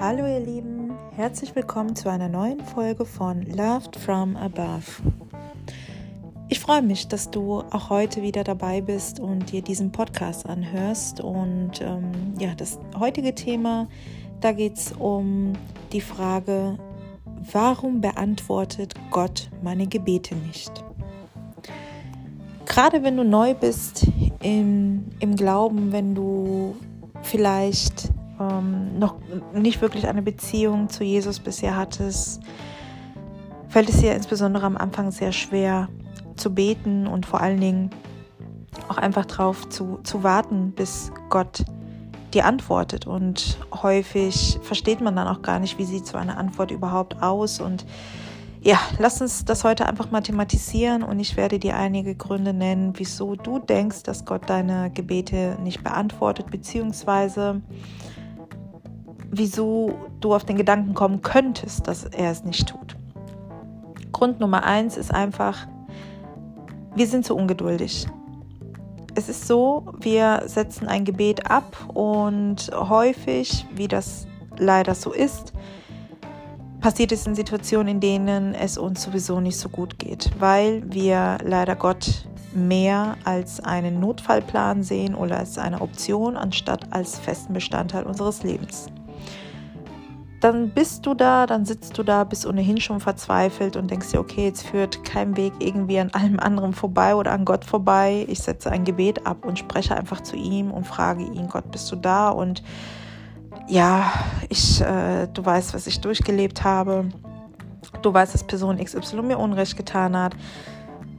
Hallo ihr Lieben, herzlich willkommen zu einer neuen Folge von Loved from Above. Ich freue mich, dass du auch heute wieder dabei bist und dir diesen Podcast anhörst. Und ähm, ja, das heutige Thema, da geht es um die Frage, warum beantwortet Gott meine Gebete nicht? Gerade wenn du neu bist im, im Glauben, wenn du vielleicht ähm, noch nicht wirklich eine Beziehung zu Jesus bisher hattest, fällt es dir insbesondere am Anfang sehr schwer zu beten und vor allen Dingen auch einfach darauf zu, zu warten, bis Gott dir antwortet. Und häufig versteht man dann auch gar nicht, wie sieht so eine Antwort überhaupt aus. Und ja, lass uns das heute einfach mal thematisieren und ich werde dir einige Gründe nennen, wieso du denkst, dass Gott deine Gebete nicht beantwortet, beziehungsweise wieso du auf den Gedanken kommen könntest, dass er es nicht tut. Grund Nummer eins ist einfach, wir sind zu ungeduldig. Es ist so, wir setzen ein Gebet ab und häufig, wie das leider so ist, passiert es in Situationen, in denen es uns sowieso nicht so gut geht, weil wir leider Gott mehr als einen Notfallplan sehen oder als eine Option, anstatt als festen Bestandteil unseres Lebens dann bist du da, dann sitzt du da, bist ohnehin schon verzweifelt und denkst dir, okay, jetzt führt kein Weg irgendwie an allem anderen vorbei oder an Gott vorbei. Ich setze ein Gebet ab und spreche einfach zu ihm und frage ihn, Gott, bist du da? Und ja, ich, äh, du weißt, was ich durchgelebt habe. Du weißt, dass Person XY mir Unrecht getan hat.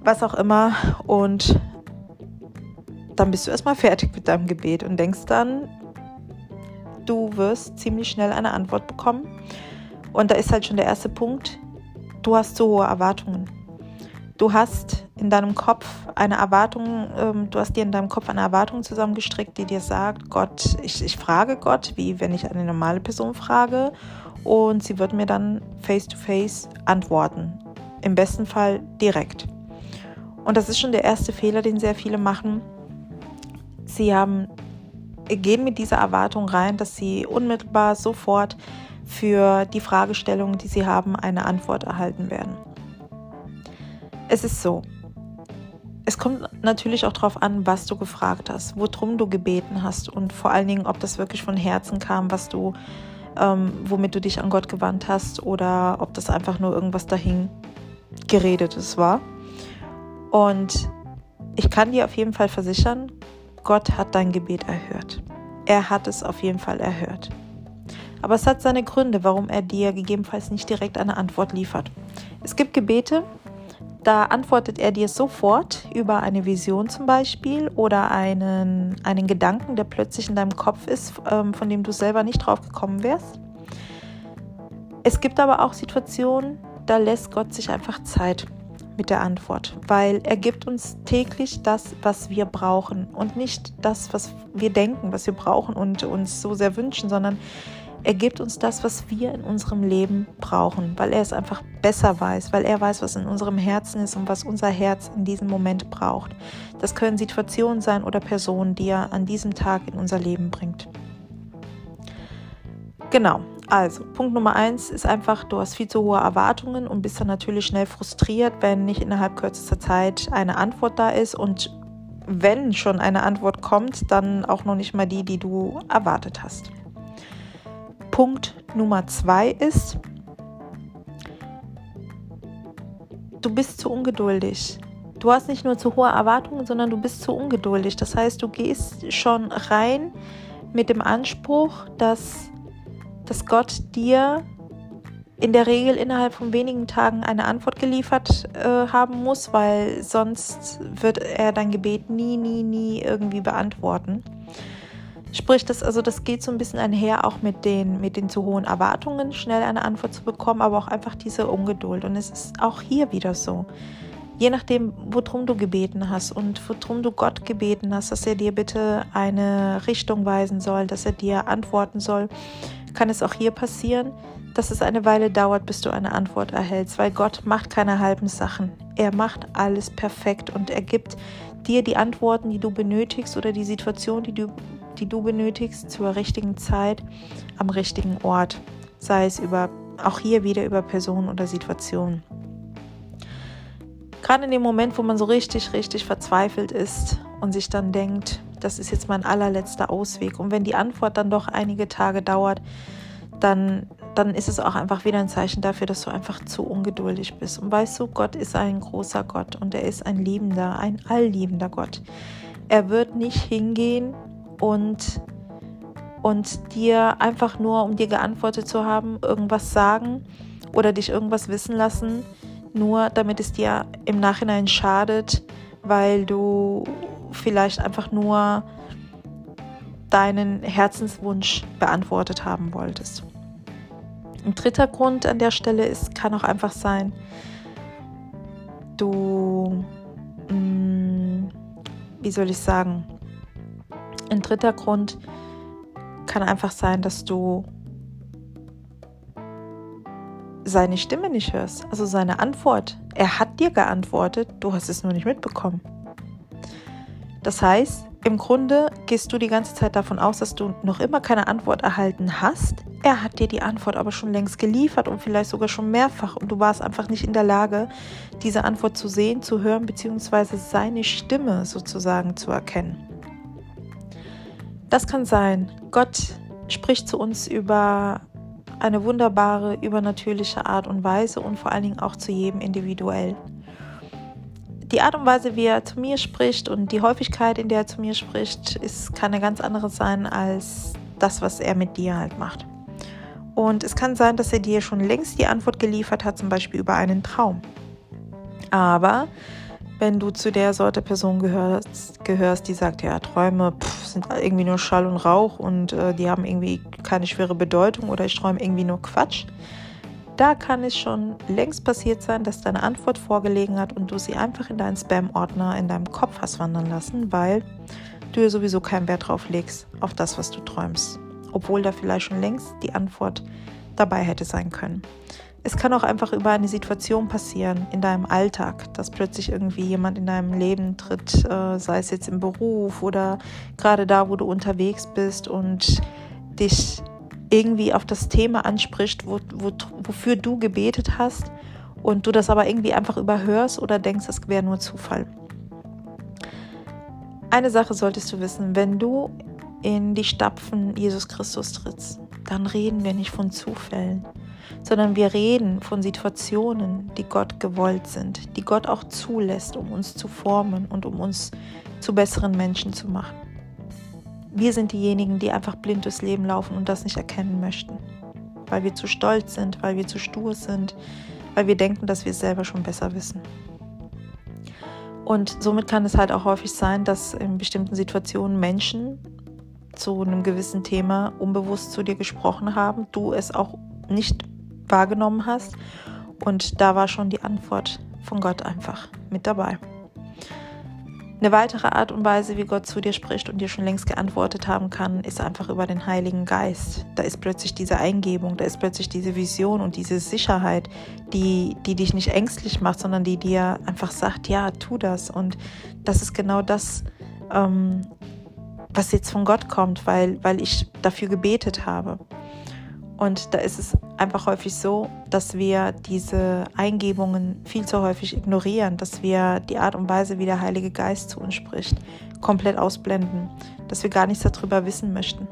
Was auch immer. Und dann bist du erstmal fertig mit deinem Gebet und denkst dann, du wirst ziemlich schnell eine Antwort bekommen. Und da ist halt schon der erste Punkt, du hast so hohe Erwartungen. Du hast in deinem Kopf eine Erwartung, ähm, du hast dir in deinem Kopf eine Erwartung zusammengestrickt, die dir sagt, Gott, ich, ich frage Gott, wie wenn ich eine normale Person frage, und sie wird mir dann face-to-face -face antworten. Im besten Fall direkt. Und das ist schon der erste Fehler, den sehr viele machen. Sie haben gehen mit dieser Erwartung rein, dass sie unmittelbar sofort für die Fragestellungen, die sie haben, eine Antwort erhalten werden. Es ist so. Es kommt natürlich auch darauf an, was du gefragt hast, worum du gebeten hast und vor allen Dingen, ob das wirklich von Herzen kam, was du, ähm, womit du dich an Gott gewandt hast oder ob das einfach nur irgendwas dahin geredetes war. Und ich kann dir auf jeden Fall versichern, Gott hat dein Gebet erhört. Er hat es auf jeden Fall erhört. Aber es hat seine Gründe, warum er dir gegebenenfalls nicht direkt eine Antwort liefert. Es gibt Gebete, da antwortet er dir sofort über eine Vision zum Beispiel oder einen, einen Gedanken, der plötzlich in deinem Kopf ist, ähm, von dem du selber nicht drauf gekommen wärst. Es gibt aber auch Situationen, da lässt Gott sich einfach Zeit mit der Antwort, weil er gibt uns täglich das, was wir brauchen und nicht das, was wir denken, was wir brauchen und uns so sehr wünschen, sondern er gibt uns das, was wir in unserem Leben brauchen, weil er es einfach besser weiß, weil er weiß, was in unserem Herzen ist und was unser Herz in diesem Moment braucht. Das können Situationen sein oder Personen, die er an diesem Tag in unser Leben bringt. Genau, also, Punkt Nummer eins ist einfach, du hast viel zu hohe Erwartungen und bist dann natürlich schnell frustriert, wenn nicht innerhalb kürzester Zeit eine Antwort da ist und wenn schon eine Antwort kommt, dann auch noch nicht mal die, die du erwartet hast. Punkt Nummer zwei ist, du bist zu ungeduldig. Du hast nicht nur zu hohe Erwartungen, sondern du bist zu ungeduldig. Das heißt, du gehst schon rein mit dem Anspruch, dass dass Gott dir in der Regel innerhalb von wenigen Tagen eine Antwort geliefert äh, haben muss, weil sonst wird er dein Gebet nie, nie, nie irgendwie beantworten. Sprich, das, also das geht so ein bisschen einher auch mit den, mit den zu hohen Erwartungen, schnell eine Antwort zu bekommen, aber auch einfach diese Ungeduld. Und es ist auch hier wieder so. Je nachdem, worum du gebeten hast und worum du Gott gebeten hast, dass er dir bitte eine Richtung weisen soll, dass er dir antworten soll, kann es auch hier passieren, dass es eine Weile dauert, bis du eine Antwort erhältst, weil Gott macht keine halben Sachen. Er macht alles perfekt und er gibt dir die Antworten, die du benötigst oder die Situation, die du die du benötigst, zur richtigen Zeit, am richtigen Ort. Sei es über, auch hier wieder über Personen oder Situationen. Gerade in dem Moment, wo man so richtig, richtig verzweifelt ist und sich dann denkt, das ist jetzt mein allerletzter Ausweg. Und wenn die Antwort dann doch einige Tage dauert, dann, dann ist es auch einfach wieder ein Zeichen dafür, dass du einfach zu ungeduldig bist. Und weißt du, Gott ist ein großer Gott und er ist ein liebender, ein allliebender Gott. Er wird nicht hingehen und, und dir einfach nur, um dir geantwortet zu haben, irgendwas sagen oder dich irgendwas wissen lassen, nur damit es dir im Nachhinein schadet, weil du vielleicht einfach nur deinen Herzenswunsch beantwortet haben wolltest. Ein dritter Grund an der Stelle ist, kann auch einfach sein, du, mh, mm, wie soll ich sagen, ein dritter Grund kann einfach sein, dass du seine Stimme nicht hörst, also seine Antwort. Er hat dir geantwortet, du hast es nur nicht mitbekommen. Das heißt, im Grunde gehst du die ganze Zeit davon aus, dass du noch immer keine Antwort erhalten hast. Er hat dir die Antwort aber schon längst geliefert und vielleicht sogar schon mehrfach und du warst einfach nicht in der Lage, diese Antwort zu sehen, zu hören, beziehungsweise seine Stimme sozusagen zu erkennen. Das kann sein. Gott spricht zu uns über eine wunderbare, übernatürliche Art und Weise und vor allen Dingen auch zu jedem individuell die Art und Weise, wie er zu mir spricht und die Häufigkeit, in der er zu mir spricht, ist, kann eine ganz andere sein als das, was er mit dir halt macht. Und es kann sein, dass er dir schon längst die Antwort geliefert hat, zum Beispiel über einen Traum. Aber wenn du zu der Sorte Person gehörst, gehörst die sagt, ja, Träume pff, sind irgendwie nur Schall und Rauch und äh, die haben irgendwie keine schwere Bedeutung oder ich träume irgendwie nur Quatsch, da kann es schon längst passiert sein, dass deine Antwort vorgelegen hat und du sie einfach in deinen Spam-Ordner in deinem Kopf hast wandern lassen, weil du sowieso keinen Wert drauf legst, auf das, was du träumst. Obwohl da vielleicht schon längst die Antwort dabei hätte sein können. Es kann auch einfach über eine Situation passieren in deinem Alltag, dass plötzlich irgendwie jemand in deinem Leben tritt, äh, sei es jetzt im Beruf oder gerade da, wo du unterwegs bist und dich irgendwie auf das Thema anspricht, wo, wo, wofür du gebetet hast und du das aber irgendwie einfach überhörst oder denkst, das wäre nur Zufall. Eine Sache solltest du wissen, wenn du in die Stapfen Jesus Christus trittst, dann reden wir nicht von Zufällen, sondern wir reden von Situationen, die Gott gewollt sind, die Gott auch zulässt, um uns zu formen und um uns zu besseren Menschen zu machen. Wir sind diejenigen, die einfach blind durchs Leben laufen und das nicht erkennen möchten. Weil wir zu stolz sind, weil wir zu stur sind, weil wir denken, dass wir es selber schon besser wissen. Und somit kann es halt auch häufig sein, dass in bestimmten Situationen Menschen zu einem gewissen Thema unbewusst zu dir gesprochen haben, du es auch nicht wahrgenommen hast und da war schon die Antwort von Gott einfach mit dabei. Eine weitere Art und Weise, wie Gott zu dir spricht und dir schon längst geantwortet haben kann, ist einfach über den Heiligen Geist. Da ist plötzlich diese Eingebung, da ist plötzlich diese Vision und diese Sicherheit, die, die dich nicht ängstlich macht, sondern die dir einfach sagt, ja, tu das. Und das ist genau das, ähm, was jetzt von Gott kommt, weil, weil ich dafür gebetet habe. Und da ist es einfach häufig so, dass wir diese Eingebungen viel zu häufig ignorieren, dass wir die Art und Weise, wie der Heilige Geist zu uns spricht, komplett ausblenden, dass wir gar nichts darüber wissen möchten.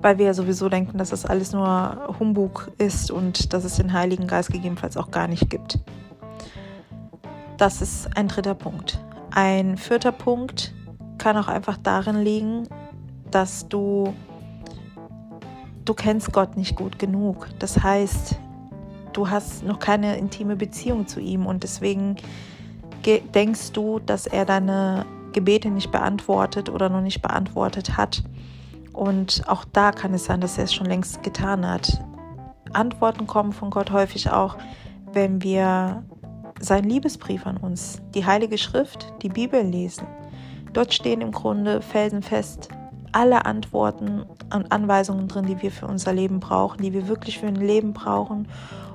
Weil wir ja sowieso denken, dass das alles nur Humbug ist und dass es den Heiligen Geist gegebenenfalls auch gar nicht gibt. Das ist ein dritter Punkt. Ein vierter Punkt kann auch einfach darin liegen, dass du du kennst Gott nicht gut genug. Das heißt, du hast noch keine intime Beziehung zu ihm und deswegen denkst du, dass er deine Gebete nicht beantwortet oder noch nicht beantwortet hat. Und auch da kann es sein, dass er es schon längst getan hat. Antworten kommen von Gott häufig auch, wenn wir seinen Liebesbrief an uns, die Heilige Schrift, die Bibel lesen. Dort stehen im Grunde felsenfest alle Antworten und Anweisungen drin, die wir für unser Leben brauchen, die wir wirklich für ein Leben brauchen,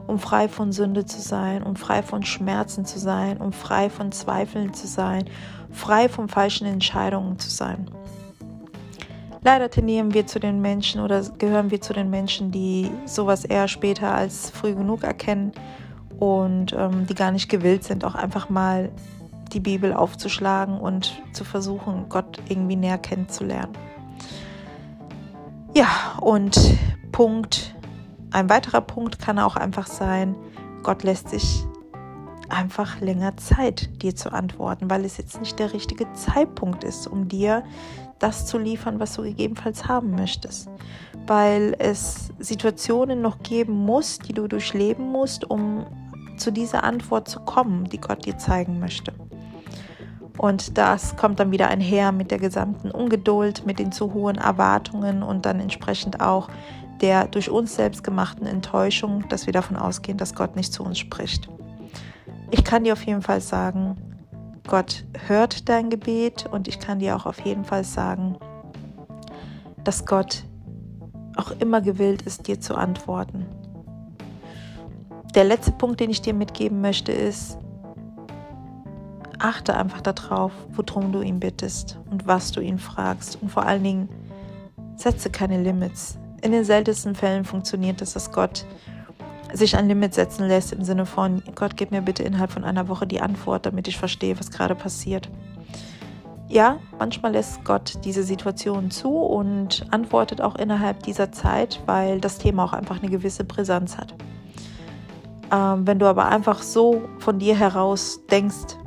um frei von Sünde zu sein, um frei von Schmerzen zu sein, um frei von Zweifeln zu sein, frei von falschen Entscheidungen zu sein. Leider tendieren wir zu den Menschen oder gehören wir zu den Menschen, die sowas eher später als früh genug erkennen und ähm, die gar nicht gewillt sind, auch einfach mal die Bibel aufzuschlagen und zu versuchen, Gott irgendwie näher kennenzulernen. Ja, und Punkt, ein weiterer Punkt kann auch einfach sein, Gott lässt sich einfach länger Zeit, dir zu antworten, weil es jetzt nicht der richtige Zeitpunkt ist, um dir das zu liefern, was du gegebenenfalls haben möchtest. Weil es Situationen noch geben muss, die du durchleben musst, um zu dieser Antwort zu kommen, die Gott dir zeigen möchte. Und das kommt dann wieder einher mit der gesamten Ungeduld, mit den zu hohen Erwartungen und dann entsprechend auch der durch uns selbst gemachten Enttäuschung, dass wir davon ausgehen, dass Gott nicht zu uns spricht. Ich kann dir auf jeden Fall sagen, Gott hört dein Gebet und ich kann dir auch auf jeden Fall sagen, dass Gott auch immer gewillt ist, dir zu antworten. Der letzte Punkt, den ich dir mitgeben möchte, ist, achte einfach darauf, worum du ihn bittest und was du ihn fragst. Und vor allen Dingen, setze keine Limits. In den seltensten Fällen funktioniert es, dass Gott sich ein Limit setzen lässt im Sinne von, Gott, gib mir bitte innerhalb von einer Woche die Antwort, damit ich verstehe, was gerade passiert. Ja, manchmal lässt Gott diese Situation zu und antwortet auch innerhalb dieser Zeit, weil das Thema auch einfach eine gewisse Brisanz hat. Ähm, wenn du aber einfach so von dir heraus denkst,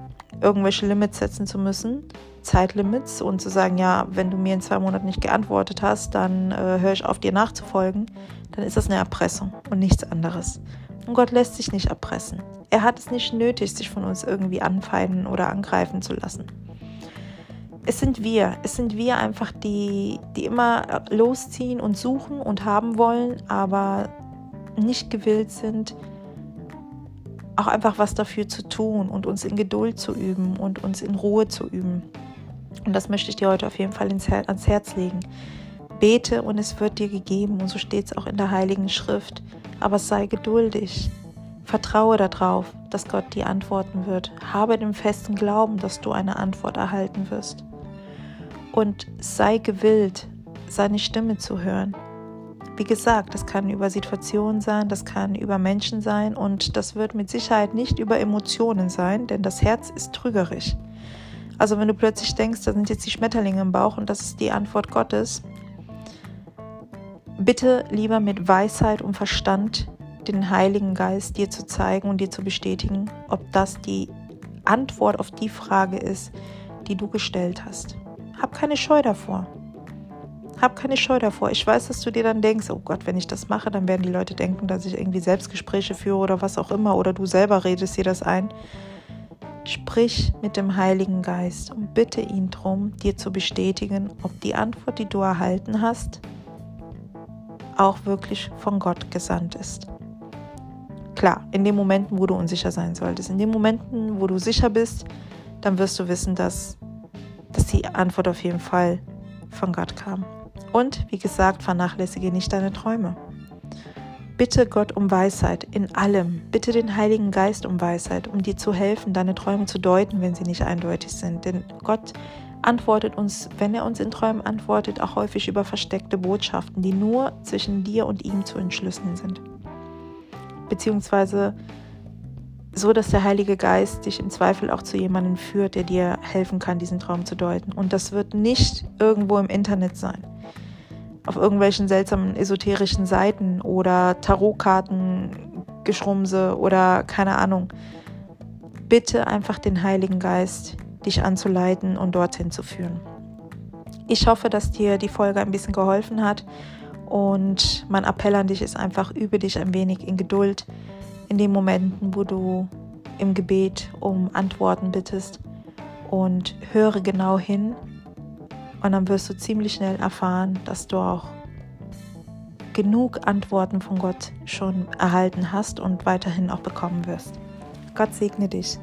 irgendwelche Limits setzen zu müssen, Zeitlimits und zu sagen, ja, wenn du mir in zwei Monaten nicht geantwortet hast, dann äh, höre ich auf, dir nachzufolgen, dann ist das eine Erpressung und nichts anderes. Und Gott lässt sich nicht erpressen. Er hat es nicht nötig, sich von uns irgendwie anfeinden oder angreifen zu lassen. Es sind wir, es sind wir einfach, die, die immer losziehen und suchen und haben wollen, aber nicht gewillt sind, auch einfach was dafür zu tun und uns in Geduld zu üben und uns in Ruhe zu üben. Und das möchte ich dir heute auf jeden Fall ans Herz legen. Bete und es wird dir gegeben und so steht es auch in der Heiligen Schrift. Aber sei geduldig. Vertraue darauf, dass Gott dir antworten wird. Habe den festen Glauben, dass du eine Antwort erhalten wirst. Und sei gewillt, seine Stimme zu hören. Wie gesagt, das kann über Situationen sein, das kann über Menschen sein und das wird mit Sicherheit nicht über Emotionen sein, denn das Herz ist trügerisch. Also wenn du plötzlich denkst, da sind jetzt die Schmetterlinge im Bauch und das ist die Antwort Gottes, bitte lieber mit Weisheit und Verstand den Heiligen Geist dir zu zeigen und dir zu bestätigen, ob das die Antwort auf die Frage ist, die du gestellt hast. Hab keine Scheu davor. Hab keine Scheu davor. Ich weiß, dass du dir dann denkst, oh Gott, wenn ich das mache, dann werden die Leute denken, dass ich irgendwie Selbstgespräche führe oder was auch immer oder du selber redest dir das ein. Sprich mit dem Heiligen Geist und bitte ihn darum, dir zu bestätigen, ob die Antwort, die du erhalten hast, auch wirklich von Gott gesandt ist. Klar, in den Momenten, wo du unsicher sein solltest, in den Momenten, wo du sicher bist, dann wirst du wissen, dass, dass die Antwort auf jeden Fall von Gott kam. Und wie gesagt, vernachlässige nicht deine Träume. Bitte Gott um Weisheit in allem. Bitte den Heiligen Geist um Weisheit, um dir zu helfen, deine Träume zu deuten, wenn sie nicht eindeutig sind. Denn Gott antwortet uns, wenn er uns in Träumen antwortet, auch häufig über versteckte Botschaften, die nur zwischen dir und ihm zu entschlüsseln sind. Beziehungsweise so, dass der Heilige Geist dich im Zweifel auch zu jemandem führt, der dir helfen kann, diesen Traum zu deuten. Und das wird nicht irgendwo im Internet sein auf irgendwelchen seltsamen esoterischen Seiten oder Tarotkarten geschrumse oder keine Ahnung. Bitte einfach den Heiligen Geist, dich anzuleiten und dorthin zu führen. Ich hoffe, dass dir die Folge ein bisschen geholfen hat und mein Appell an dich ist einfach, übe dich ein wenig in Geduld in den Momenten, wo du im Gebet um Antworten bittest und höre genau hin und dann wirst du ziemlich schnell erfahren, dass du auch genug Antworten von Gott schon erhalten hast und weiterhin auch bekommen wirst. Gott segne dich.